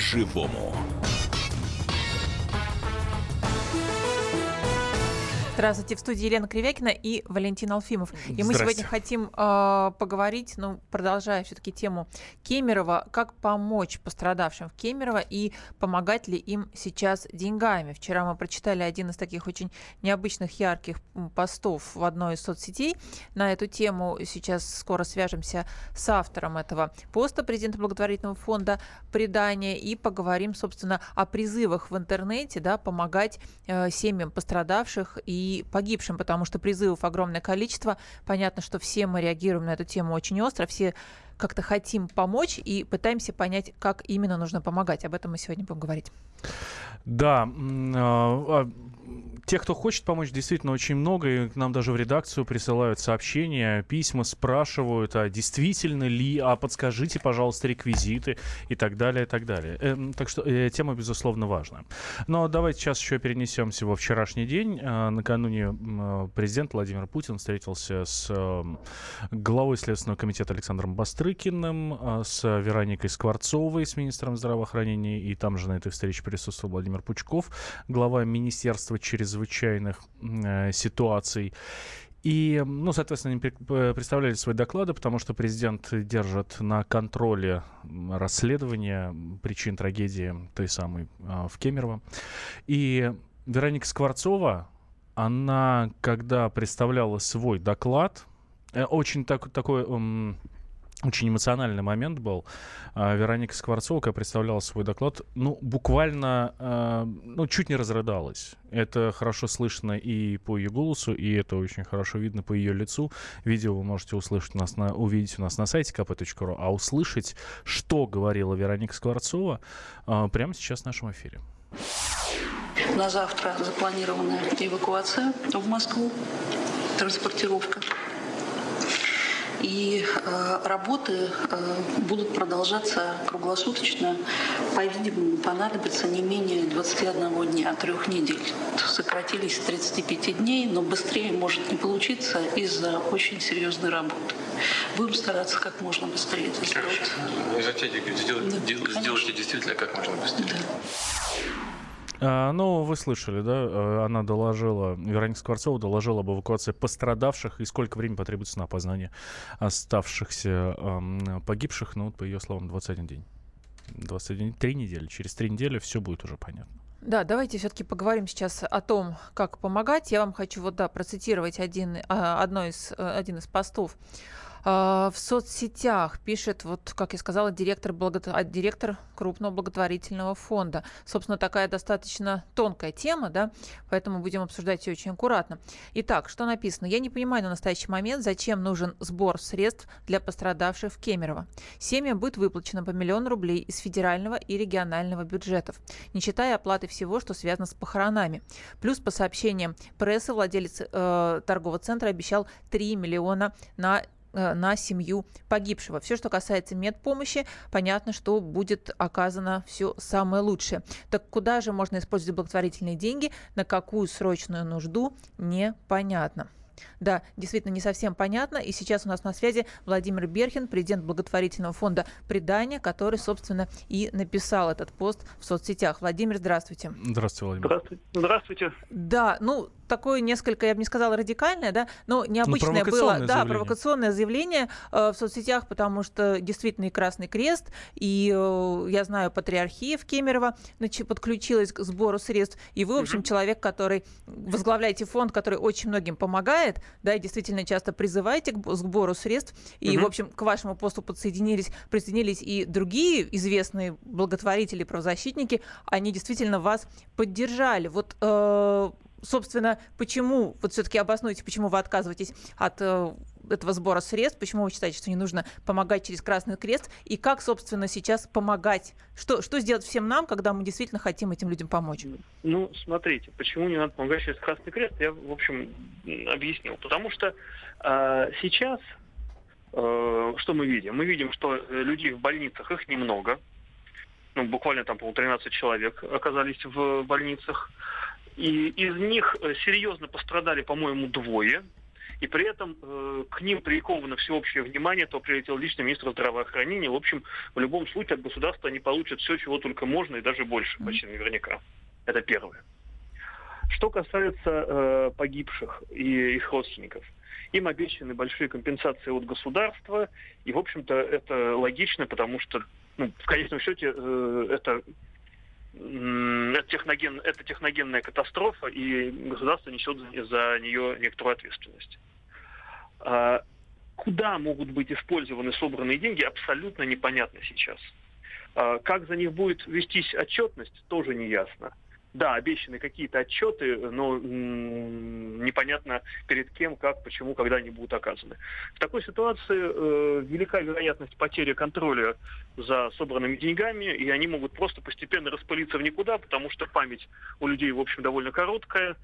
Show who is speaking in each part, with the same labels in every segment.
Speaker 1: по-живому.
Speaker 2: Здравствуйте, в студии Елена Кривякина и Валентин Алфимов. И мы сегодня хотим э, поговорить, ну, продолжая все-таки тему Кемерово, как помочь пострадавшим в Кемерово и помогать ли им сейчас деньгами. Вчера мы прочитали один из таких очень необычных, ярких постов в одной из соцсетей на эту тему. Сейчас скоро свяжемся с автором этого поста президента благотворительного фонда «Предание» и поговорим, собственно, о призывах в интернете, да, помогать э, семьям пострадавших и погибшим, потому что призывов огромное количество. Понятно, что все мы реагируем на эту тему очень остро, все как-то хотим помочь и пытаемся понять, как именно нужно помогать. Об этом мы сегодня будем говорить.
Speaker 3: Да, а, а, тех, кто хочет помочь, действительно очень много. И к нам даже в редакцию присылают сообщения, письма, спрашивают, а действительно ли, а подскажите, пожалуйста, реквизиты и так далее, и так далее. Э, так что э, тема, безусловно, важна. Но давайте сейчас еще перенесемся во вчерашний день. Э, накануне э, президент Владимир Путин встретился с э, главой Следственного комитета Александром Бастрыкиным, э, с Вероникой Скворцовой, с министром здравоохранения, и там же на этой встрече присутствовал Владимир Пучков, глава Министерства чрезвычайных э, ситуаций. И, ну, соответственно, они представляли свои доклады, потому что президент держит на контроле расследование причин трагедии той самой э, в Кемерово. И Вероника Скворцова, она, когда представляла свой доклад, э, очень так, такой... Э, очень эмоциональный момент был. А, Вероника Скворцова, когда представляла свой доклад, ну, буквально, а, ну, чуть не разрыдалась. Это хорошо слышно и по ее голосу, и это очень хорошо видно по ее лицу. Видео вы можете услышать у нас на, увидеть у нас на сайте kp.ru, а услышать, что говорила Вероника Скворцова, а, прямо сейчас в нашем эфире.
Speaker 4: На завтра запланирована эвакуация в Москву, транспортировка и э, работы э, будут продолжаться круглосуточно. По-видимому, понадобится не менее 21 дня, трех недель. Сократились с 35 дней, но быстрее может не получиться из-за очень серьезной работы. Будем стараться как можно быстрее это сделать.
Speaker 5: Не затягивайте, сделайте, да, сделайте действительно как можно быстрее. Да.
Speaker 3: А, ну, вы слышали, да? Э, она доложила, Вероника Скворцова доложила об эвакуации пострадавших и сколько времени потребуется на опознание оставшихся погибших. Ну, по ее словам, 21 день. 21 три недели. Через три недели все будет уже понятно.
Speaker 2: Да, давайте все-таки поговорим сейчас о том, как помогать. Я вам хочу вот да процитировать один, а, одно из, э, один из постов в соцсетях пишет, вот, как я сказала, директор, благо... А, директор крупного благотворительного фонда. Собственно, такая достаточно тонкая тема, да, поэтому будем обсуждать ее очень аккуратно. Итак, что написано? Я не понимаю на настоящий момент, зачем нужен сбор средств для пострадавших в Кемерово. Семьям будет выплачено по миллиону рублей из федерального и регионального бюджетов, не считая оплаты всего, что связано с похоронами. Плюс, по сообщениям прессы, владелец э, торгового центра обещал 3 миллиона на на семью погибшего. Все, что касается медпомощи, понятно, что будет оказано все самое лучшее. Так куда же можно использовать благотворительные деньги, на какую срочную нужду, непонятно. Да, действительно не совсем понятно. И сейчас у нас на связи Владимир Берхин, президент благотворительного фонда «Предание», который, собственно, и написал этот пост в соцсетях. Владимир, здравствуйте.
Speaker 3: Здравствуйте, Владимир.
Speaker 6: Здравствуйте. Здравствуйте.
Speaker 2: Да, ну, такое несколько, я бы не сказала радикальное, да, но необычное ну, было, да, заявление. провокационное заявление э, в соцсетях, потому что действительно и Красный Крест, и э, я знаю, Патриархия в Кемерово подключилась к сбору средств, и вы, в общем, угу. человек, который возглавляете фонд, который очень многим помогает, да, и действительно часто призываете к сбору средств, и, угу. в общем, к вашему посту подсоединились, присоединились и другие известные благотворители, правозащитники, они действительно вас поддержали. Вот э, собственно, почему, вот все-таки обоснуйте, почему вы отказываетесь от э, этого сбора средств, почему вы считаете, что не нужно помогать через Красный Крест, и как, собственно, сейчас помогать? Что, что сделать всем нам, когда мы действительно хотим этим людям помочь?
Speaker 6: Ну, смотрите, почему не надо помогать через Красный Крест, я, в общем, объяснил. Потому что э, сейчас э, что мы видим? Мы видим, что людей в больницах, их немного, ну, буквально там, по-моему, 13 человек оказались в больницах. И из них э, серьезно пострадали, по-моему, двое. и при этом э, к ним приковано всеобщее внимание, то прилетел лично министр здравоохранения. В общем, в любом случае от государства они получат все, чего только можно, и даже больше, почти наверняка. Это первое. Что касается э, погибших и их родственников, им обещаны большие компенсации от государства, и, в общем-то, это логично, потому что, ну, в конечном счете, э, это это, техноген, это техногенная катастрофа, и государство несет за нее некоторую ответственность. А куда могут быть использованы собранные деньги, абсолютно непонятно сейчас. А как за них будет вестись отчетность, тоже не ясно да, обещаны какие-то отчеты, но непонятно перед кем, как, почему, когда они будут оказаны. В такой ситуации э, велика вероятность потери контроля за собранными деньгами, и они могут просто постепенно распылиться в никуда, потому что память у людей, в общем, довольно короткая,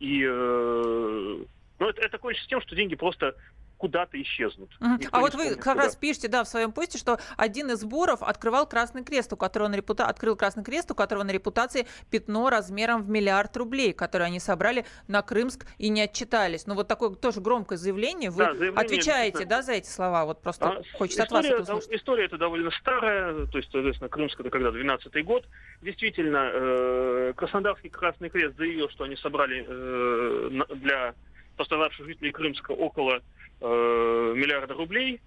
Speaker 6: и э, ну, это, это кончится тем, что деньги просто куда-то исчезнут.
Speaker 2: Uh-huh. А вот вы как куда. раз пишете, да, в своем посте, что один из сборов открывал Красный Крест, у которого на репута... открыл Красный Крест, у которого на репутации пятно размером в миллиард рублей, которое они собрали на Крымск и не отчитались. Ну вот такое тоже громкое заявление. Вы да, заявление, отвечаете, да, за эти слова? Вот просто а, хочется история, от вас это услышать.
Speaker 6: История это довольно старая, то есть, соответственно, Крымск это когда 12-й год. Действительно, э, Краснодарский Красный Крест заявил, что они собрали э, для пострадавших жителей Крымска около э, миллиарда рублей,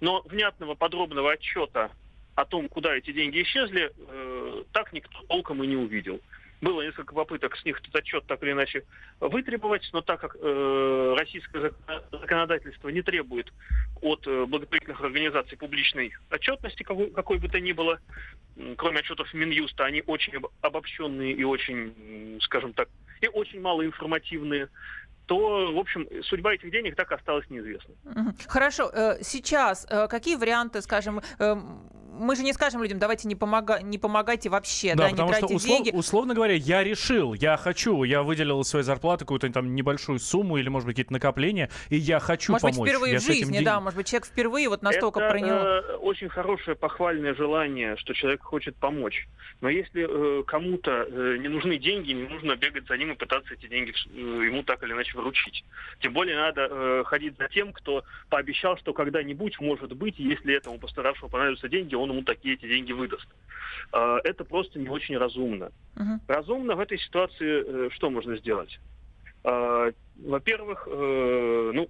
Speaker 6: но внятного подробного отчета о том, куда эти деньги исчезли, э, так никто толком и не увидел. Было несколько попыток с них этот отчет так или иначе вытребовать, но так как э, российское законодательство не требует от э, благотворительных организаций публичной отчетности, какой, какой бы то ни было, кроме отчетов Минюста, они очень обобщенные и очень, скажем так, и очень малоинформативные, то, в общем, судьба этих денег так осталась неизвестной.
Speaker 2: Хорошо. Э, сейчас э, какие варианты, скажем, эм, мы же не скажем людям, давайте не, помога, не помогайте вообще, да, да не тратьте что, услов, деньги.
Speaker 3: Условно говоря, я решил, я хочу, я выделил из своей зарплаты какую-то там небольшую сумму или, может быть, какие-то накопления, и я хочу
Speaker 2: может
Speaker 3: помочь.
Speaker 2: Может быть, впервые
Speaker 3: я
Speaker 2: в жизни, да, может быть, человек впервые вот настолько
Speaker 6: Это,
Speaker 2: принял.
Speaker 6: Э, очень хорошее похвальное желание, что человек хочет помочь. Но если э, кому-то э, не нужны деньги, не нужно бегать за ним и пытаться эти деньги э, ему так или иначе вручить. Тем более надо э, ходить за тем, кто пообещал, что когда-нибудь, может быть, если этому пострадавшему понадобятся деньги, он ему такие эти деньги выдаст. А, это просто не очень разумно. Uh-huh. Разумно в этой ситуации э, что можно сделать? А, во-первых, э, ну,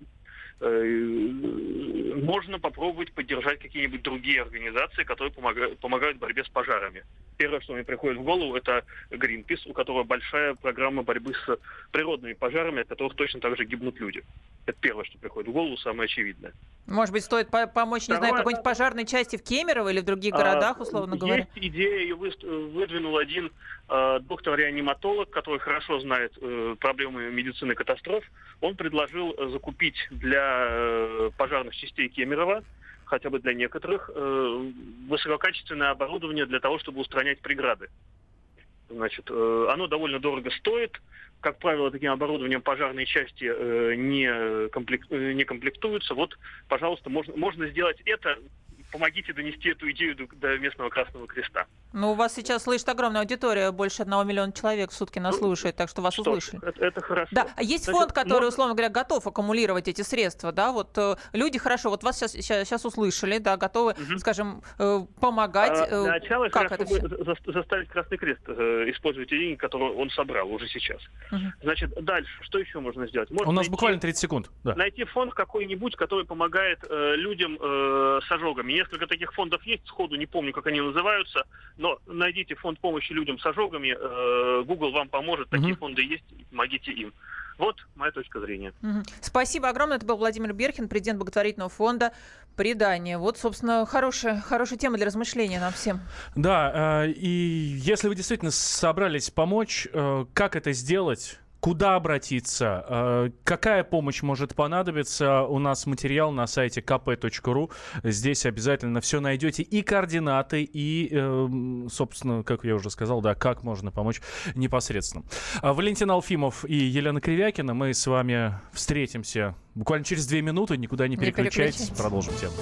Speaker 6: э, можно попробовать поддержать какие-нибудь другие организации, которые помогают, помогают в борьбе с пожарами. Первое, что мне приходит в голову, это Greenpeace, у которого большая программа борьбы с природными пожарами, от которых точно так же гибнут люди. Это первое, что приходит в голову, самое очевидное.
Speaker 2: Может быть, стоит по помочь, не Второе, знаю, какой-нибудь пожарной части в Кемерово или в других городах, условно
Speaker 6: а,
Speaker 2: говоря?
Speaker 6: Есть идея, ее выдвинул один э, доктор-реаниматолог, который хорошо знает э, проблемы медицины катастроф. Он предложил закупить для э, пожарных частей Кемерово хотя бы для некоторых, э, высококачественное оборудование для того, чтобы устранять преграды. Значит, э, оно довольно дорого стоит, как правило, таким оборудованием пожарные части э, э, не комплектуются. Вот, пожалуйста, можно, можно сделать это помогите донести эту идею до, до местного Красного Креста.
Speaker 2: Ну, у вас сейчас слышит огромная аудитория, больше одного миллиона человек в сутки нас ну, слушает, так что вас что услышали.
Speaker 6: Это, это хорошо.
Speaker 2: Да, а есть Значит, фонд, который, можно... условно говоря, готов аккумулировать эти средства, да, вот э, люди хорошо, вот вас сейчас, сейчас, сейчас услышали, да, готовы, угу. скажем, э, помогать.
Speaker 6: А, э, начало как это все? За, заставить Красный Крест э, использовать те деньги, которые он собрал уже сейчас. Угу. Значит, дальше, что еще можно сделать? Можно
Speaker 3: у нас найти, буквально 30 секунд.
Speaker 6: Да. Найти фонд какой-нибудь, который помогает э, людям э, с ожогами несколько таких фондов есть, сходу не помню, как они называются, но найдите фонд помощи людям с ожогами, э, Google вам поможет, такие угу. фонды есть, помогите им. Вот моя точка зрения.
Speaker 2: Угу. Спасибо огромное. Это был Владимир Берхин, президент благотворительного фонда «Предание». Вот, собственно, хорошая, хорошая тема для размышления нам всем.
Speaker 3: Да, э, и если вы действительно собрались помочь, э, как это сделать? Куда обратиться? Э, какая помощь может понадобиться? У нас материал на сайте kp.ru. Здесь обязательно все найдете. И координаты, и, э, собственно, как я уже сказал, да, как можно помочь непосредственно. А Валентин Алфимов и Елена Кривякина. Мы с вами встретимся буквально через две минуты. Никуда не переключайтесь. Не переключайтесь. Продолжим тему.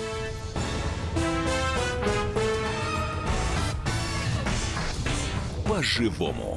Speaker 1: По-живому.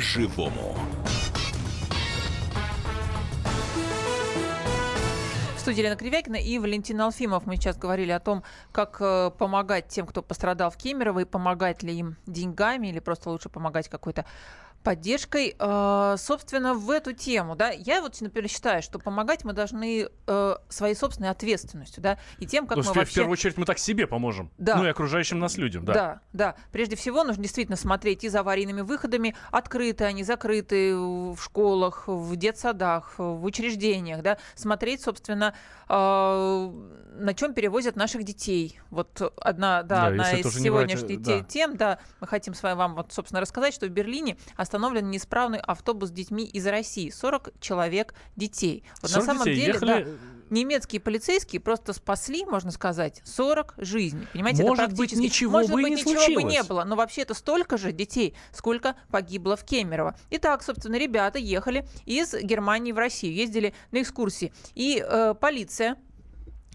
Speaker 7: По-живому.
Speaker 2: В студии Елена Кривякина и Валентин Алфимов. Мы сейчас говорили о том, как э, помогать тем, кто пострадал в Кемерово, и помогать ли им деньгами, или просто лучше помогать какой-то поддержкой. Э, собственно, в эту тему, да, я вот, например, считаю, что помогать мы должны э, своей собственной ответственностью, да, и тем, как
Speaker 3: Ну,
Speaker 2: мы
Speaker 3: в,
Speaker 2: вообще...
Speaker 3: в первую очередь мы так себе поможем.
Speaker 2: Да.
Speaker 3: Ну и окружающим нас людям, да.
Speaker 2: Да, да. Прежде всего нужно действительно смотреть и за аварийными выходами, открыты они, закрыты в школах, в детсадах, в учреждениях, да. Смотреть, собственно, э, на чем перевозят наших детей. Вот одна, да,
Speaker 3: Да,
Speaker 2: одна из
Speaker 3: брать,
Speaker 2: сегодняшних
Speaker 3: э,
Speaker 2: те-
Speaker 3: да.
Speaker 2: тем, да, мы хотим с вами вам, вот, собственно, рассказать, что в Берлине остановлен неисправный автобус с детьми из России. 40 человек детей. Вот
Speaker 3: 40
Speaker 2: на самом
Speaker 3: детей
Speaker 2: деле,
Speaker 3: ехали-
Speaker 2: да, немецкие полицейские просто спасли, можно сказать, 40 жизней. Понимаете,
Speaker 3: Может
Speaker 2: это
Speaker 3: быть,
Speaker 2: практически...
Speaker 3: ничего
Speaker 2: Может
Speaker 3: бы
Speaker 2: быть,
Speaker 3: не
Speaker 2: ничего бы не
Speaker 3: случилось.
Speaker 2: было, но вообще это столько же детей, сколько погибло в Кемерово. Итак, собственно, ребята ехали из Германии в Россию, ездили на экскурсии. И э, полиция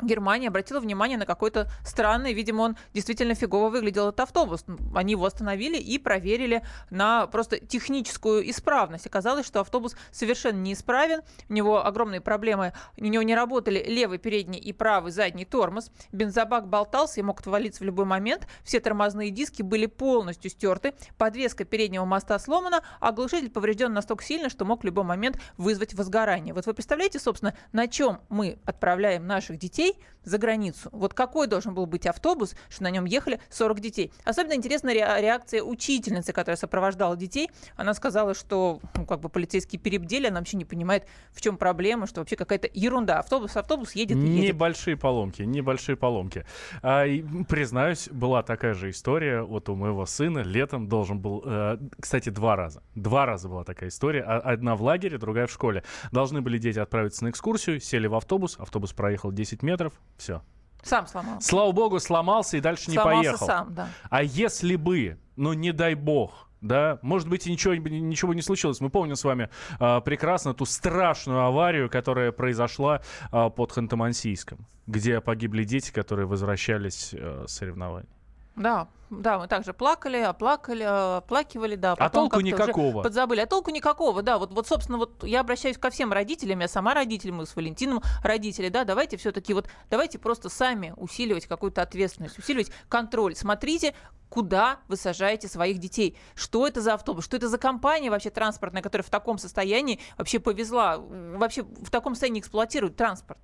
Speaker 2: Германия обратила внимание на какой-то странный, видимо, он действительно фигово выглядел, этот автобус. Они его остановили и проверили на просто техническую исправность. Оказалось, что автобус совершенно неисправен, у него огромные проблемы, у него не работали левый передний и правый задний тормоз, бензобак болтался и мог отвалиться в любой момент, все тормозные диски были полностью стерты, подвеска переднего моста сломана, а глушитель поврежден настолько сильно, что мог в любой момент вызвать возгорание. Вот вы представляете, собственно, на чем мы отправляем наших детей за границу? Вот какой должен был быть автобус, что на нем ехали 40 детей? Особенно интересна ре- реакция учительницы, которая сопровождала детей. Она сказала, что ну, как бы полицейские перебдели, она вообще не понимает, в чем проблема, что вообще какая-то ерунда. Автобус, автобус едет и едет.
Speaker 3: Небольшие поломки, небольшие поломки. А, и, признаюсь, была такая же история. Вот у моего сына летом должен был, э, кстати, два раза. Два раза была такая история. А- Одна в лагере, другая в школе. Должны были дети отправиться на экскурсию, сели в автобус, автобус проехал 10 метров, все.
Speaker 2: Сам сломался.
Speaker 3: Слава богу, сломался и дальше не
Speaker 2: Сломался
Speaker 3: поехал.
Speaker 2: сам, да.
Speaker 3: А если бы, ну не дай бог, да, может быть, и ничего, ничего не случилось. Мы помним с вами а, прекрасно ту страшную аварию, которая произошла а, под Ханты-Мансийском, где погибли дети, которые возвращались э, с соревнований.
Speaker 2: Да, да, мы также плакали, оплакали, оплакивали, да.
Speaker 3: А толку никакого.
Speaker 2: Подзабыли. А толку никакого, да. Вот, вот, собственно, вот я обращаюсь ко всем родителям, я сама родитель, мы с Валентином родители, да, давайте все-таки вот, давайте просто сами усиливать какую-то ответственность, усиливать контроль. Смотрите, куда вы сажаете своих детей. Что это за автобус, что это за компания вообще транспортная, которая в таком состоянии вообще повезла, вообще в таком состоянии эксплуатирует транспорт.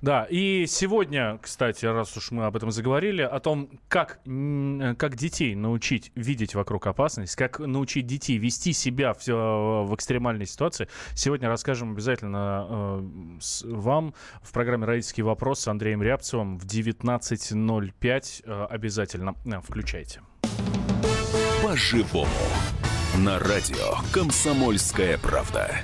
Speaker 3: Да, и сегодня, кстати, раз уж мы об этом заговорили, о том, как, э, как детей научить видеть вокруг опасность, как научить детей вести себя в, э, в экстремальной ситуации, сегодня расскажем обязательно э, вам в программе «Родительский вопрос» с Андреем Рябцевым в 19.05. Э, обязательно э, включайте.
Speaker 7: По-живому. На радио «Комсомольская правда».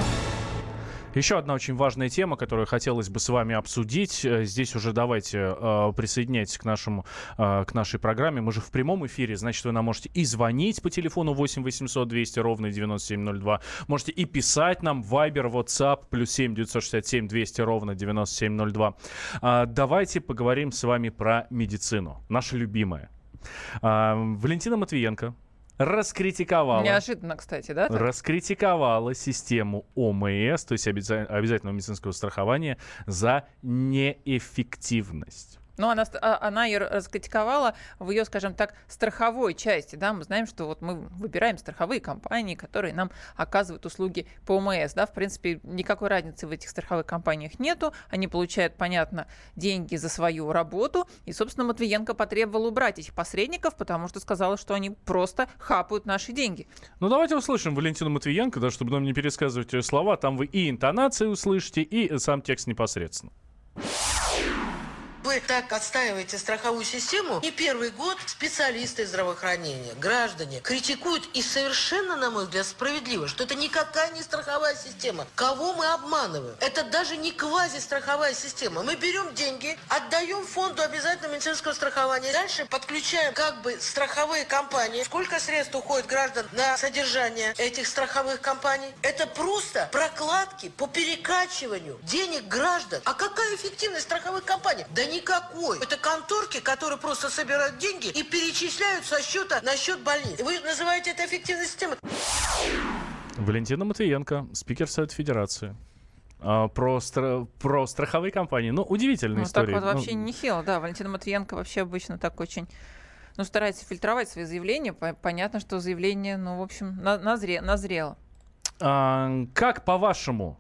Speaker 3: Еще одна очень важная тема, которую хотелось бы с вами обсудить. Э, Здесь уже давайте э, присоединяйтесь к, нашему, э, к нашей программе. Мы же в прямом эфире, значит, вы нам можете и звонить по телефону 8 800 200 ровно 9702. Можете и писать нам Viber, WhatsApp, плюс 7 967 200 ровно 9702. А, давайте поговорим с вами про медицину, наша любимая. Валентина Матвиенко раскритиковала
Speaker 2: Неожиданно, кстати, да? так?
Speaker 3: раскритиковала систему ОМС, то есть обяза- обязательного медицинского страхования, за неэффективность.
Speaker 2: Ну, она, а- она ее раскритиковала в ее, скажем так, страховой части. Да? Мы знаем, что вот мы выбираем страховые компании, которые нам оказывают услуги по ОМС. Да? В принципе, никакой разницы в этих страховых компаниях нету. Они получают, понятно, деньги за свою работу. И, собственно, Матвиенко потребовала убрать этих посредников, потому что сказала, что они просто хапают наши деньги.
Speaker 3: Ну, давайте услышим Валентину Матвиенко, да, чтобы нам не пересказывать ее слова. Там вы и интонации услышите, и сам текст непосредственно.
Speaker 8: Вы так отстаиваете страховую систему, не первый год специалисты здравоохранения, граждане критикуют и совершенно, на мой взгляд, справедливо, что это никакая не страховая система. Кого мы обманываем? Это даже не квазистраховая система. Мы берем деньги, отдаем фонду обязательного медицинского страхования, дальше подключаем как бы страховые компании. Сколько средств уходит граждан на содержание этих страховых компаний? Это просто прокладки по перекачиванию денег граждан. А какая эффективность страховых компаний? Да никакой. Это конторки, которые просто собирают деньги и перечисляют со счета на счет больниц. Вы называете это эффективной системой?
Speaker 3: Валентина Матвиенко, спикер Совета Федерации. А, про, стра- про страховые компании. Ну, удивительная
Speaker 2: Ну,
Speaker 3: история.
Speaker 2: так вот вообще
Speaker 3: Ну,
Speaker 2: нехило, да. Валентина Матвиенко вообще обычно так очень ну, старается фильтровать свои заявления. По- Понятно, что заявление, ну, в общем, на- назре- назрело.
Speaker 3: а, как по-вашему,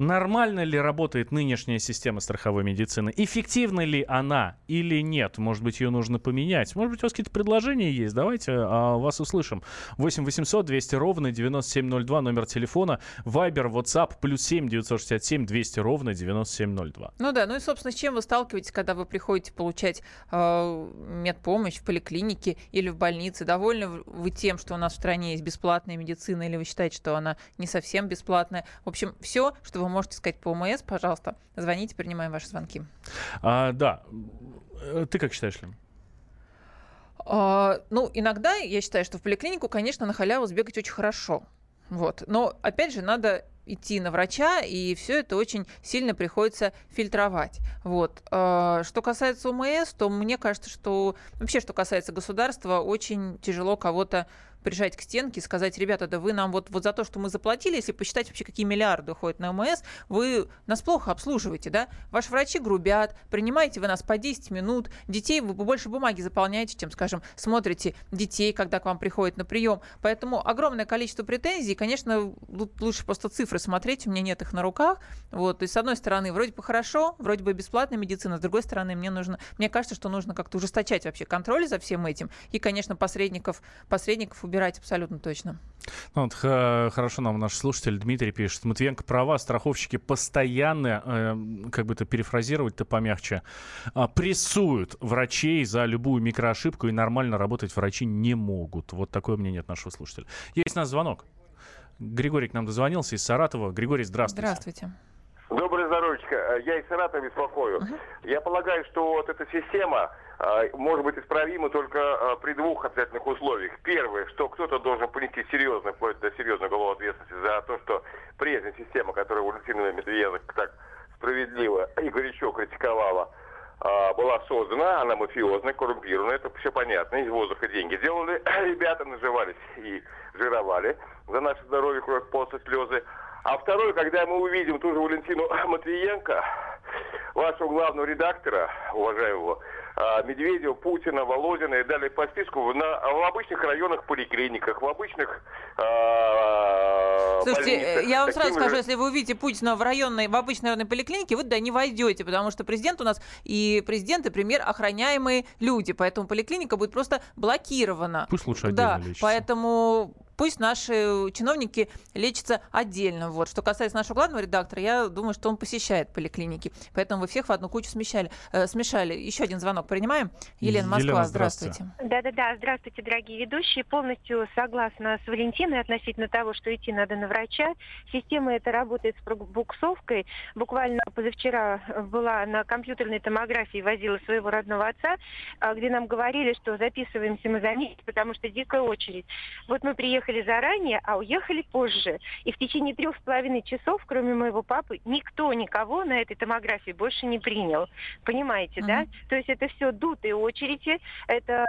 Speaker 3: нормально ли работает нынешняя система страховой медицины? Эффективна ли она или нет? Может быть, ее нужно поменять? Может быть, у вас какие-то предложения есть? Давайте а, вас услышим. 8 800 200 ровно 9702, номер телефона. Вайбер, WhatsApp, плюс 7 967 200 ровно 9702.
Speaker 2: Ну да, ну и, собственно, с чем вы сталкиваетесь, когда вы приходите получать э, медпомощь в поликлинике или в больнице? Довольны вы тем, что у нас в стране есть бесплатная медицина, или вы считаете, что она не совсем бесплатная? В общем, все, что вы можете сказать по ОМС, пожалуйста, звоните, принимаем ваши звонки.
Speaker 3: А, да. Э, Ты как считаешь, Лен?
Speaker 2: А, ну, иногда я считаю, что в поликлинику, конечно, на халяву сбегать очень хорошо. Вот. Но, опять же, надо идти на врача, и все это очень сильно приходится фильтровать. Вот. А, Что касается ОМС, то мне кажется, что вообще, что касается государства, очень тяжело кого-то прижать к стенке и сказать, ребята, да вы нам вот, вот за то, что мы заплатили, если посчитать вообще, какие миллиарды уходят на ОМС, вы нас плохо обслуживаете, да? Ваши врачи грубят, принимаете вы нас по 10 минут, детей вы больше бумаги заполняете, чем, скажем, смотрите детей, когда к вам приходят на прием. Поэтому огромное количество претензий, конечно, лу- лучше просто цифры смотреть, у меня нет их на руках. Вот, то есть, с одной стороны, вроде бы хорошо, вроде бы бесплатная медицина, с другой стороны, мне нужно, мне кажется, что нужно как-то ужесточать вообще контроль за всем этим, и, конечно, посредников, посредников убирать абсолютно точно.
Speaker 3: Ну, вот, х- хорошо нам наш слушатель Дмитрий пишет. Матвиенко права, страховщики постоянно, э, как бы это перефразировать-то помягче, а, прессуют врачей за любую микроошибку, и нормально работать врачи не могут. Вот такое мнение от нашего слушателя. Есть у нас звонок. Григорий к нам дозвонился из Саратова. Григорий, здравствуйте.
Speaker 2: Здравствуйте.
Speaker 9: Здоровечко. Я из Саратова беспокою. Я полагаю, что вот эта система э, может быть исправима только э, при двух обязательных условиях. Первое, что кто-то должен понести серьезную, вплоть до серьезной уголовной ответственности за то, что прежняя система, которую Валентина Медведева так справедливо и горячо критиковала, э, была создана, она мафиозная, коррумпированная, это все понятно, из воздуха деньги делали, ребята наживались и жировали за наше здоровье, кровь, после слезы. А второе, когда мы увидим ту же Валентину Матвиенко, вашего главного редактора, уважаемого, а, Медведева, Путина, Володина и далее по списку на, в обычных районах поликлиниках, в обычных а,
Speaker 2: Слушайте,
Speaker 9: больницах.
Speaker 2: э, я вам сразу
Speaker 9: Таким
Speaker 2: скажу,
Speaker 9: же-
Speaker 2: если вы увидите Путина в районной, в обычной районной поликлинике, вы туда не войдете, потому что президент у нас и президент, и премьер охраняемые люди, поэтому поликлиника будет просто блокирована.
Speaker 3: Пусть лучше
Speaker 2: Да,
Speaker 3: отдельно лечится.
Speaker 2: поэтому пусть наши чиновники лечатся отдельно. Вот. Что касается нашего главного редактора, я думаю, что он посещает поликлиники. Поэтому вы всех в одну кучу смещали, э, смешали. Еще один звонок принимаем. Елена, Москва,
Speaker 3: Елена,
Speaker 2: здравствуйте.
Speaker 3: здравствуйте.
Speaker 10: Да-да-да, здравствуйте, дорогие ведущие. Полностью согласна с Валентиной относительно того, что идти надо на врача. Система эта работает с буксовкой. Буквально позавчера была на компьютерной томографии, возила своего родного отца, а, где нам говорили, что записываемся мы за месяц, потому что дикая очередь. Вот мы приехали заранее, а уехали позже. И в течение трех с половиной часов, кроме моего папы, никто никого на этой томографии больше не принял. Понимаете, да? То есть это все дутые очереди, это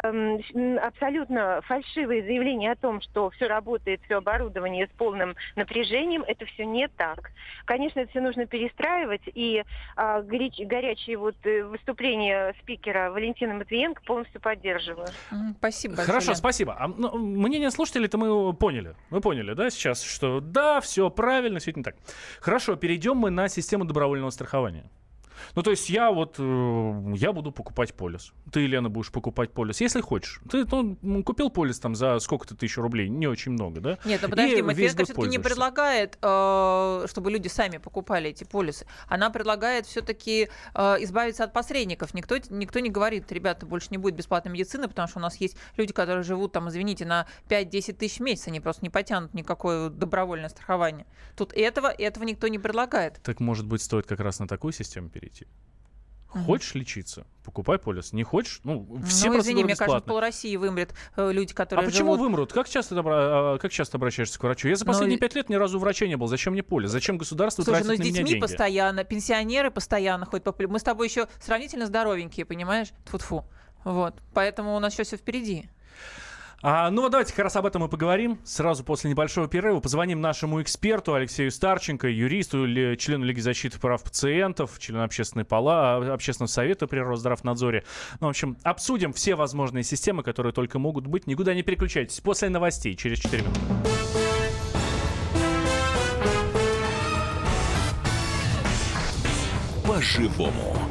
Speaker 10: абсолютно фальшивые заявления о том, что все работает, все оборудование с полным напряжением. Это все не так. Конечно, это все нужно перестраивать, и а, горяч- горячие вот э, выступления спикера Валентина Матвиенко полностью поддерживаю.
Speaker 2: М, Спасибо большое.
Speaker 3: Хорошо, спасибо. А, ну, мнение слушателей-то мы поняли. Мы поняли, да, сейчас, что да, все правильно, все не так. Хорошо, перейдем мы на систему добровольного страхования. Ну, то есть я вот, э, я буду покупать полис. Ты, Елена, будешь покупать полис, если хочешь. Ты ну, купил полис там за сколько-то тысяч рублей, не очень много, да?
Speaker 2: Нет, ну подожди, Мафиенко все-таки не предлагает, э, чтобы люди сами покупали эти полисы. Она предлагает все-таки э, избавиться от посредников. Никто, никто не говорит, ребята, больше не будет бесплатной медицины, потому что у нас есть люди, которые живут там, извините, на 5-10 тысяч в месяц, они просто не потянут никакое добровольное страхование. Тут этого, этого никто не предлагает.
Speaker 3: Так, может быть, стоит как раз на такую систему перейти? Хочешь лечиться? Покупай полис. Не хочешь? Ну, все ну,
Speaker 2: извини, мне
Speaker 3: кажется,
Speaker 2: пол России вымрет э, люди, которые
Speaker 3: А почему
Speaker 2: живут...
Speaker 3: вымрут? Как часто, а, как часто обращаешься к врачу? Я за последние пять лет ни разу у врача не был. Зачем мне полис? Зачем государство
Speaker 2: Слушай,
Speaker 3: тратит
Speaker 2: ну
Speaker 3: с
Speaker 2: на детьми
Speaker 3: меня деньги?
Speaker 2: постоянно, пенсионеры постоянно ходят по Мы с тобой еще сравнительно здоровенькие, понимаешь? Тфу-тфу. Вот. Поэтому у нас еще все впереди.
Speaker 3: А, ну, давайте как раз об этом и поговорим. Сразу после небольшого перерыва позвоним нашему эксперту Алексею Старченко, юристу, члену Лиги защиты прав пациентов, члену общественной пала, общественного совета при Росздравнадзоре. Ну, в общем, обсудим все возможные системы, которые только могут быть. Никуда не переключайтесь. После новостей через 4 минуты.
Speaker 7: По-живому.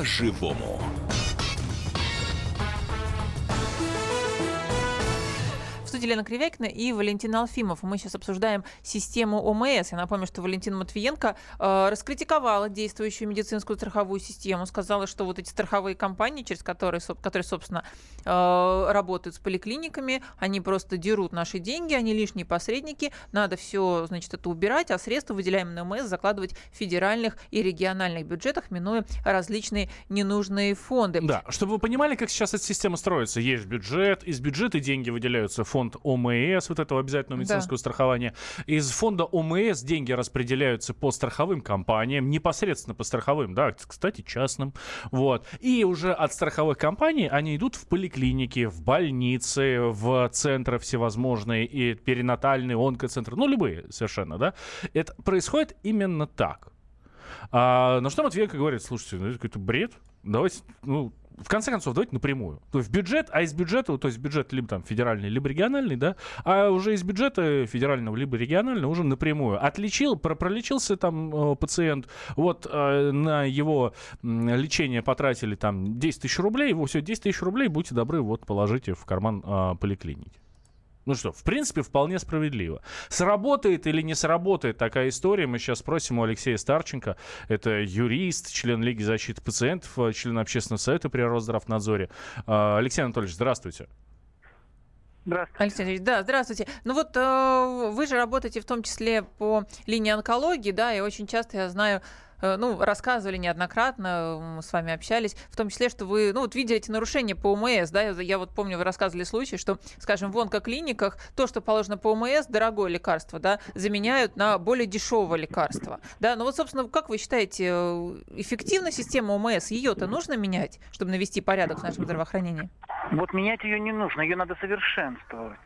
Speaker 7: По-живому.
Speaker 2: Студии Лена Кривякина и Валентин Алфимов. Мы сейчас обсуждаем систему ОМС. Я напомню, что Валентина Матвиенко э, раскритиковала действующую медицинскую страховую систему, сказала, что вот эти страховые компании, через которые, которые собственно, э, работают с поликлиниками, они просто дерут наши деньги, они лишние посредники, надо все, значит, это убирать, а средства, выделяемые на ОМС, закладывать в федеральных и региональных бюджетах, минуя различные ненужные фонды.
Speaker 3: Да, чтобы вы понимали, как сейчас эта система строится. Есть бюджет, из бюджета деньги выделяются фонд фонд ОМС, вот этого обязательного медицинского да. страхования. Из фонда ОМС деньги распределяются по страховым компаниям, непосредственно по страховым, да, кстати, частным. Вот. И уже от страховых компаний они идут в поликлиники, в больницы, в центры всевозможные, и перинатальные, онкоцентры, ну, любые совершенно, да. Это происходит именно так. А, на что Матвеенко говорит, слушайте, ну это какой-то бред, давайте, ну, в конце концов, давайте напрямую. То есть в бюджет, а из бюджета, то есть бюджет либо там федеральный, либо региональный, да, а уже из бюджета федерального, либо регионального уже напрямую. Отличил, про пролечился там э, пациент, вот э, на его лечение потратили там 10 тысяч рублей, его все, 10 тысяч рублей, будьте добры, вот положите в карман э, поликлиники. Ну что, в принципе, вполне справедливо. Сработает или не сработает такая история, мы сейчас спросим у Алексея Старченко. Это юрист, член Лиги защиты пациентов, член общественного совета при Росздравнадзоре. А, Алексей Анатольевич, здравствуйте.
Speaker 2: Здравствуйте. Алексей Алексеевич, да, здравствуйте. Ну вот э, вы же работаете в том числе по линии онкологии, да, и очень часто я знаю, Э, ну, рассказывали неоднократно, мы с вами общались, в том числе, что вы, ну, вот видели эти нарушения по ОМС, да, я вот помню, вы рассказывали случай, что, скажем, в онкоклиниках то, что положено по ОМС, дорогое лекарство, да, заменяют на более дешевое лекарство, да, ну вот, собственно, как вы считаете, э, эффективна система ОМС, ее-то нужно менять, чтобы навести порядок в нашем здравоохранении?
Speaker 11: Вот менять ее не нужно, ее надо совершенствовать.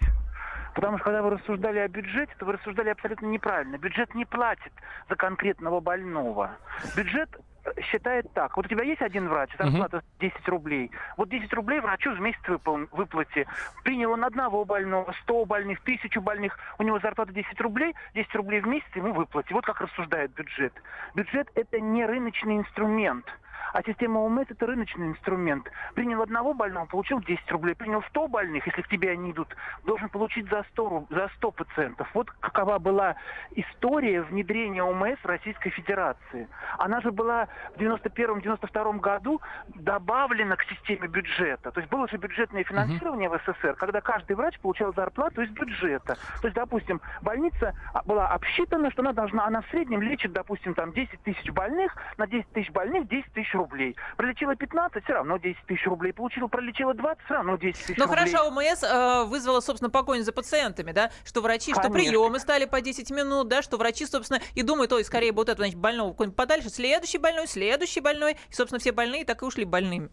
Speaker 11: Потому что когда вы рассуждали о бюджете, то вы рассуждали абсолютно неправильно. Бюджет не платит за конкретного больного. Бюджет э, считает так. Вот у тебя есть один врач, зарплата 10 рублей. Вот 10 рублей врачу в месяц выпол- выплате. Принял он одного больного, 100 больных, 1000 больных. У него зарплата 10 рублей, 10 рублей в месяц ему выплате. Вот как рассуждает бюджет. Бюджет это не рыночный инструмент. А система ОМС это рыночный инструмент. Принял одного больного, получил 10 рублей. Принял 100 больных, если к тебе они идут, должен получить за 100, за 100 пациентов. Вот какова была история внедрения ОМС в Российской Федерации. Она же была в 91-92 году добавлена к системе бюджета. То есть было же бюджетное финансирование в СССР, когда каждый врач получал зарплату из бюджета. То есть, допустим, больница была обсчитана, что она должна, она в среднем лечит, допустим, там 10 тысяч больных, на 10 тысяч больных 10 тысяч тысяч рублей. Пролечила 15, все равно 10 тысяч рублей. Получила, пролечила 20, все равно 10 тысяч
Speaker 2: Ну
Speaker 11: рублей.
Speaker 2: хорошо, ОМС э, вызвала, собственно, погоню за пациентами, да, что врачи, что
Speaker 11: Конечно.
Speaker 2: приемы стали по 10 минут, да, что врачи, собственно, и думают, ой, скорее бы вот этого, значит, больного куда-нибудь подальше, следующий больной, следующий больной, и, собственно, все больные так и ушли больными.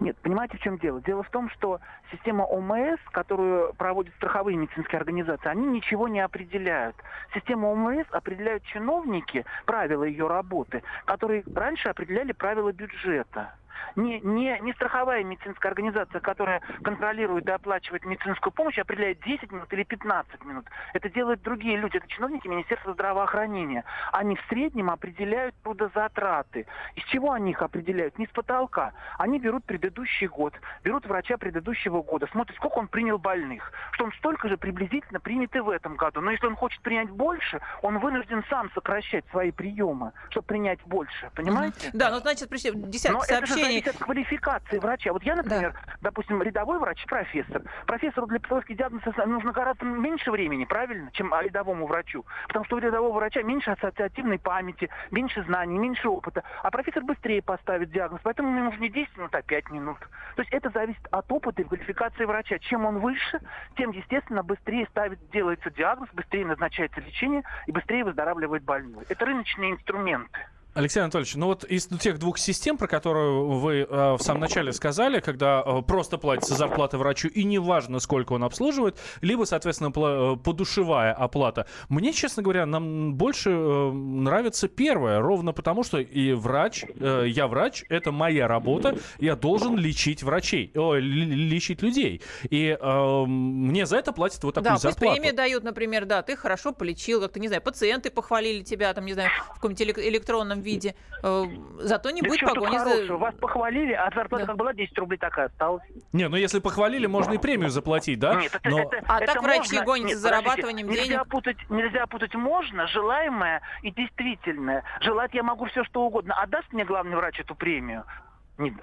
Speaker 11: Нет, понимаете, в чем дело? Дело в том, что система ОМС, которую проводят страховые медицинские организации, они ничего не определяют. Систему ОМС определяют чиновники, правила ее работы, которые раньше определяли правила бюджета. Не, не, не страховая медицинская организация, которая контролирует и оплачивает медицинскую помощь, определяет 10 минут или 15 минут. Это делают другие люди, это чиновники Министерства здравоохранения. Они в среднем определяют трудозатраты. Из чего они их определяют? Не с потолка. Они берут предыдущий год, берут врача предыдущего года, смотрят, сколько он принял больных, что он столько же приблизительно примет и в этом году. Но если он хочет принять больше, он вынужден сам сокращать свои приемы, чтобы принять больше. Понимаете?
Speaker 2: Да, ну, значит, пришли десятки
Speaker 11: Но это
Speaker 2: сообщений.
Speaker 11: зависит от квалификации врача. Вот я, например, допустим, рядовой врач, профессор. Профессору для постановки диагноза нужно гораздо меньше времени, правильно, чем рядовому врачу. Потому что у рядового врача меньше ассоциативной памяти, меньше знаний, меньше опыта. А профессор быстрее поставит диагноз, поэтому ему нужно не 10 минут, а 5 минут. То есть это зависит от опыта и квалификации врача. Чем он выше, тем, естественно, быстрее ставит, делается диагноз, быстрее назначается лечение и быстрее выздоравливает больной. Это рыночные инструменты.
Speaker 3: Алексей Анатольевич, ну вот из тех двух систем, про которые вы э, в самом начале сказали, когда э, просто платится зарплата врачу и неважно, сколько он обслуживает, либо, соответственно, э, подушевая оплата. Мне, честно говоря, нам больше э, нравится первое, ровно потому, что и врач, э, я врач, это моя работа, я должен лечить врачей, о, лечить людей. И э, мне за это платят вот такую
Speaker 2: Да,
Speaker 3: зарплату.
Speaker 2: премии дают, например, да, ты хорошо полечил, как-то, не знаю, пациенты похвалили тебя, там, не знаю, в каком-нибудь элек- электронном виде. Э, Зато не
Speaker 11: Да
Speaker 2: будет погони за...
Speaker 11: Вас похвалили, а зарплата как была 10 рублей, такая осталась.
Speaker 3: Не, ну если похвалили, можно и премию заплатить, да?
Speaker 11: Нет, это,
Speaker 3: Но-
Speaker 11: это-
Speaker 2: А
Speaker 11: это
Speaker 2: так врачи
Speaker 11: можно-
Speaker 2: гонятся
Speaker 11: Нет,
Speaker 2: за зарабатыванием
Speaker 11: нельзя
Speaker 2: денег.
Speaker 11: Путать, нельзя путать можно, желаемое и действительное. Желать я могу все, что угодно. А даст мне главный врач эту премию?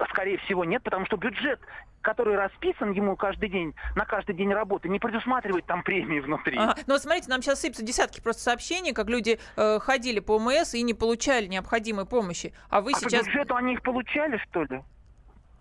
Speaker 11: Скорее всего, нет, потому что бюджет, который расписан ему каждый день, на каждый день работы, не предусматривает там премии внутри.
Speaker 2: Ага. Вот смотрите, нам сейчас сыпятся десятки просто сообщений, как люди э, ходили по ОМС и не получали необходимой помощи. А вы
Speaker 11: а
Speaker 2: сейчас...
Speaker 11: по бюджету они их получали, что ли?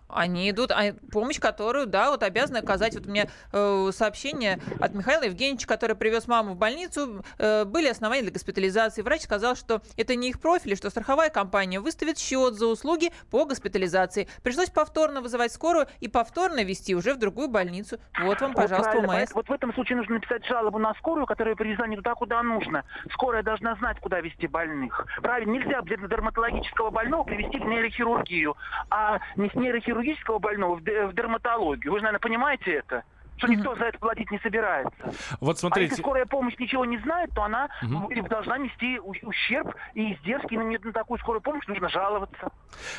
Speaker 2: Они идут, а помощь, которую, да, вот обязаны оказать. Вот у меня э, сообщение от Михаила Евгеньевича, который привез маму в больницу. Э, были основания для госпитализации. Врач сказал, что это не их профиль, и что страховая компания выставит счет за услуги по госпитализации. Пришлось повторно вызывать скорую и повторно везти уже в другую больницу. Вот вам,
Speaker 11: Вот
Speaker 2: пожалуйста,
Speaker 11: правильно.
Speaker 2: ОМС.
Speaker 11: Вот в этом случае нужно написать жалобу на скорую, которая привезла не туда, куда нужно. Скорая должна знать, куда везти больных. Правильно, нельзя дерматологического больного привести в нейрохирургию, а не с нейрохирургического больного в, дерматологию. Вы же, наверное, понимаете это? Что никто за это платить не собирается.
Speaker 3: Вот
Speaker 11: А
Speaker 3: смотрите.
Speaker 11: если скорая помощь ничего не знает, то она ну, должна нести ущерб и издержки. И на, такую скорую помощь нужно жаловаться.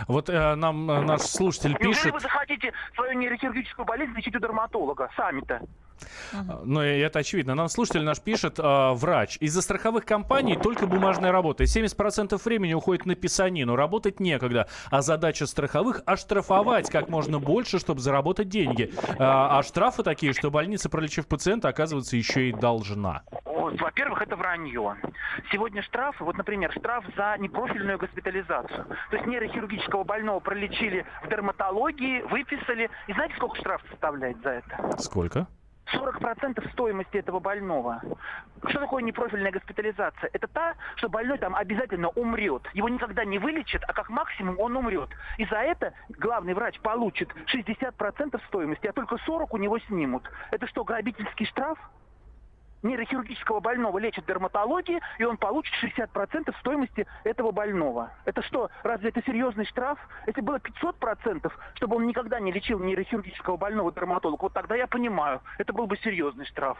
Speaker 3: Вот э, нам э, наш слушатель
Speaker 11: Неужели
Speaker 3: пишет,
Speaker 11: вы захотите свою нейрохирургическую болезнь лечить у дерматолога сами-то?
Speaker 3: Ну и это очевидно, нам слушатель наш пишет, э, врач, из-за страховых компаний только бумажная работа. 70% времени уходит на писанину, работать некогда. А задача страховых – оштрафовать как можно больше, чтобы заработать деньги. А, а штрафы такие, что больница, пролечив пациента, оказывается, еще и должна.
Speaker 11: Во-первых, это вранье. Сегодня штрафы, вот, например, штраф за непрофильную госпитализацию. То есть нейрохирургического больного пролечили в дерматологии, выписали. И знаете, сколько штраф составляет за это?
Speaker 3: Сколько?
Speaker 11: 40% стоимости этого больного. Что такое непрофильная госпитализация? Это та, что больной там обязательно умрет. Его никогда не вылечат, а как максимум он умрет. И за это главный врач получит 60% стоимости, а только 40 у него снимут. Это что, грабительский штраф? Нейрохирургического больного лечат в дерматологии, и он получит 60% стоимости этого больного. Это что, разве это серьезный штраф? Если было 500%, чтобы он никогда не лечил нейрохирургического больного дерматолога, вот тогда я понимаю, это был бы серьезный штраф.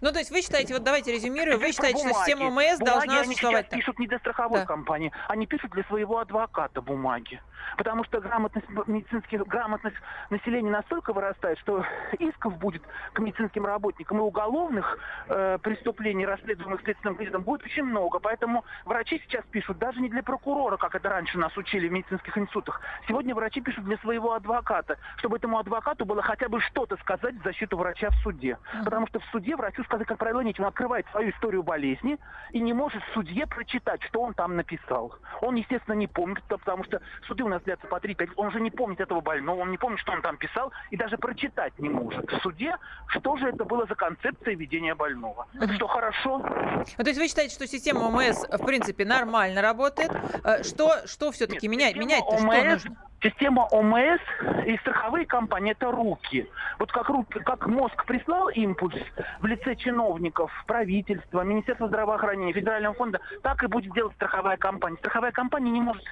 Speaker 2: Ну, то есть вы считаете, вот давайте резюмирую, вы считаете, что система ОМС
Speaker 11: Бумаги
Speaker 2: должна
Speaker 11: они
Speaker 2: существовать так?
Speaker 11: пишут не для страховой
Speaker 2: Да.
Speaker 11: компании, они пишут для своего адвоката бумаги. Потому что грамотность медицинских, грамотность населения настолько вырастает, что исков будет к медицинским работникам и уголовных э, преступлений, расследуемых следственным комитетом, будет очень много. Поэтому врачи сейчас пишут даже не для прокурора, как это раньше нас учили в медицинских институтах. Сегодня врачи пишут для своего адвоката, чтобы этому адвокату было хотя бы что-то сказать в защиту врача в суде. Потому что в суде врачу сказать, как правило, нет. Он открывает свою историю болезни и не может судье прочитать, что он там написал. Он, естественно, не помнит, потому что суды у нас длятся по 3-5 Он уже не помнит этого больного, он не помнит, что он там писал, и даже прочитать не может в суде, что же это было за концепция ведения больного. Это что, хорошо?
Speaker 2: Ну, то есть вы считаете, что система ОМС, в принципе, нормально работает? Э, что, что все-таки менять? Менять-то что нужно?
Speaker 11: Система ОМС и страховые компании – это руки. Вот как, руки, как мозг прислал импульс в лице чиновников, правительства, Министерства здравоохранения, Федерального фонда, так и будет делать страховая компания. Страховая компания не может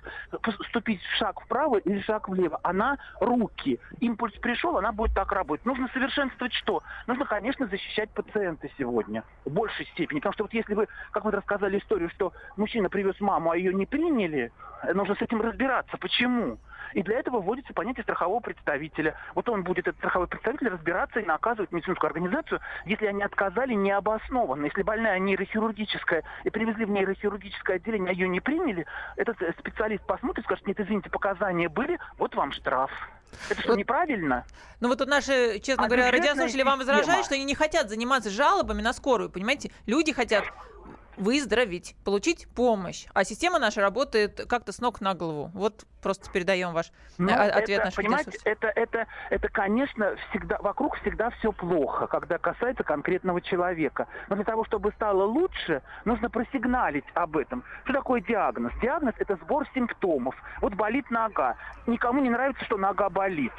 Speaker 11: поступить шаг вправо или шаг влево. Она руки. Импульс пришел, она будет так работать. Нужно совершенствовать что? Нужно, конечно, защищать пациента сегодня в большей степени. Потому что вот если вы, как вы рассказали историю, что мужчина привез маму, а ее не приняли, нужно с этим разбираться. Почему? И для этого вводится понятие страхового представителя. Вот он будет, этот страховой представитель, разбираться и наказывать медицинскую организацию, если они отказали необоснованно. Если больная нейрохирургическая и привезли в нейрохирургическое отделение, а ее не приняли, этот э, специалист посмотрит, скажет, нет, извините, показания были, вот вам штраф. Это что, вот, неправильно?
Speaker 2: Ну вот тут наши, честно а говоря, радиослушатели вам возражают, что они не хотят заниматься жалобами на скорую, понимаете? Люди хотят выздороветь, получить помощь. А система наша работает как-то с ног на голову. Вот просто передаем ваш
Speaker 11: ну, ответ это, нашим Понимаете, это, это, это, конечно, всегда, вокруг всегда все плохо, когда касается конкретного человека. Но для того, чтобы стало лучше, нужно просигналить об этом. Что такое диагноз? Диагноз – это сбор симптомов. Вот болит нога. Никому не нравится, что нога болит.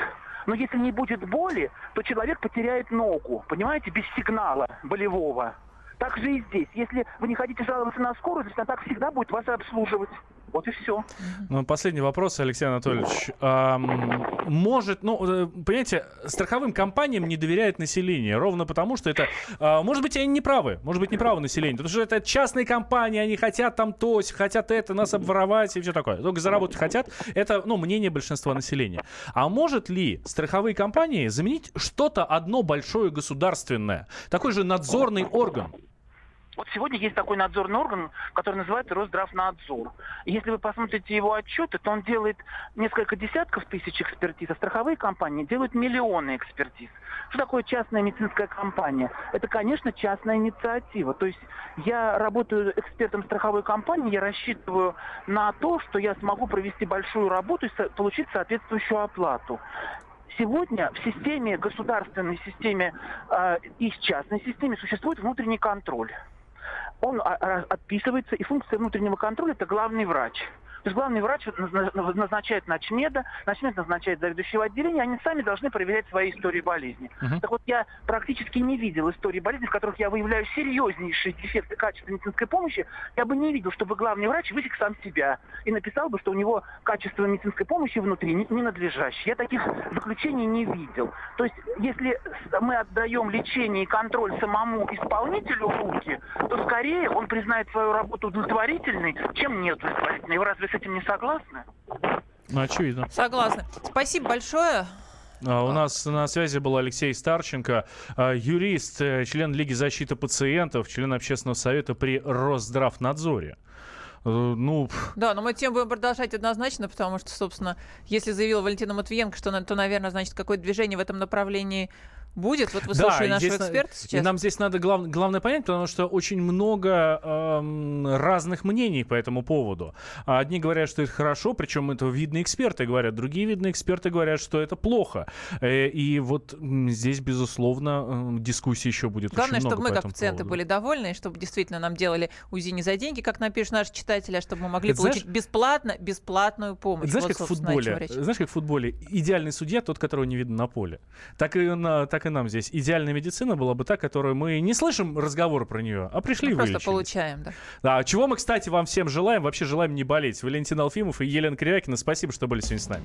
Speaker 11: Но если не будет боли, то человек потеряет ногу, понимаете, без сигнала болевого. Так же и здесь. Если вы не хотите жаловаться на скорость, значит, она так всегда будет вас обслуживать. Вот и все.
Speaker 3: Ну, последний вопрос, Алексей Анатольевич. А, может, ну, э, понимаете, страховым компаниям не доверяет население, ровно потому, что это, а, может быть, они не правы, может быть, не правы население, потому что это частные компании, они хотят там то, хотят это, нас обворовать и все такое. Только заработать хотят. Это, ну, мнение большинства населения. А может ли страховые компании заменить что-то одно большое государственное? Такой же надзорный орган?
Speaker 11: Вот сегодня есть такой надзорный орган, который называется Росздравнадзор. Если вы посмотрите его отчеты, то он делает несколько десятков тысяч экспертиз, а страховые компании делают миллионы экспертиз. Что такое частная медицинская компания? Это, конечно, частная инициатива. То есть я работаю экспертом страховой компании, я рассчитываю на то, что я смогу провести большую работу и получить соответствующую оплату. Сегодня в системе, государственной системе э, и частной системе существует внутренний контроль он а, а, отписывается, и функция внутреннего контроля – это главный врач. То есть главный врач назначает начмеда, начмед назначает заведующего отделения, они сами должны проверять свои истории болезни. Uh-huh. Так вот, я практически не видел истории болезни, в которых я выявляю серьезнейшие дефекты качества медицинской помощи. Я бы не видел, чтобы главный врач высек сам себя и написал бы, что у него качество медицинской помощи внутри ненадлежащее. Я таких заключений не видел. То есть, если мы отдаем лечение и контроль самому исполнителю в руки, то скорее он признает свою работу удовлетворительной, чем неудовлетворительной. Вы разве с этим не согласны?
Speaker 3: Ну, очевидно.
Speaker 2: Согласна. Спасибо большое.
Speaker 3: А, у нас на связи был Алексей Старченко, а, юрист, э, член Лиги защиты пациентов, член общественного совета при Росздравнадзоре. Э, ну...
Speaker 2: Да, но мы тем будем продолжать однозначно, потому что, собственно, если заявила Валентина Матвиенко, что, то, наверное, значит, какое-то движение в этом направлении будет? Вот вы да, слушали нашего эксперта сейчас.
Speaker 3: И нам здесь надо глав, главное понять, потому что очень много эм, разных мнений по этому поводу. Одни говорят, что это хорошо, причем это видные эксперты говорят, другие видные эксперты говорят, что это плохо. Э, и вот здесь, безусловно, э, дискуссии еще будет
Speaker 2: Главное,
Speaker 3: очень
Speaker 2: чтобы
Speaker 3: мы,
Speaker 2: как пациенты, поводу. были довольны, и чтобы действительно нам делали УЗИ не за деньги, как напишут наши читатели, а чтобы мы могли это получить знаешь, бесплатно, бесплатную помощь.
Speaker 3: Знаешь, вот, как в футболе, знаешь, как в футболе идеальный судья тот, которого не видно на поле. Так и на, так так и нам здесь. Идеальная медицина была бы та, которую мы не слышим разговор про нее, а пришли мы
Speaker 2: просто получаем, да.
Speaker 3: Да, чего мы, кстати, вам всем желаем. Вообще желаем не болеть. Валентин Алфимов и Елена Кривякина, спасибо, что были сегодня с нами.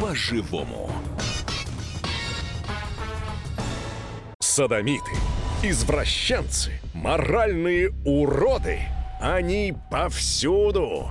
Speaker 7: По-живому. Садомиты, извращенцы, моральные уроды. Они повсюду.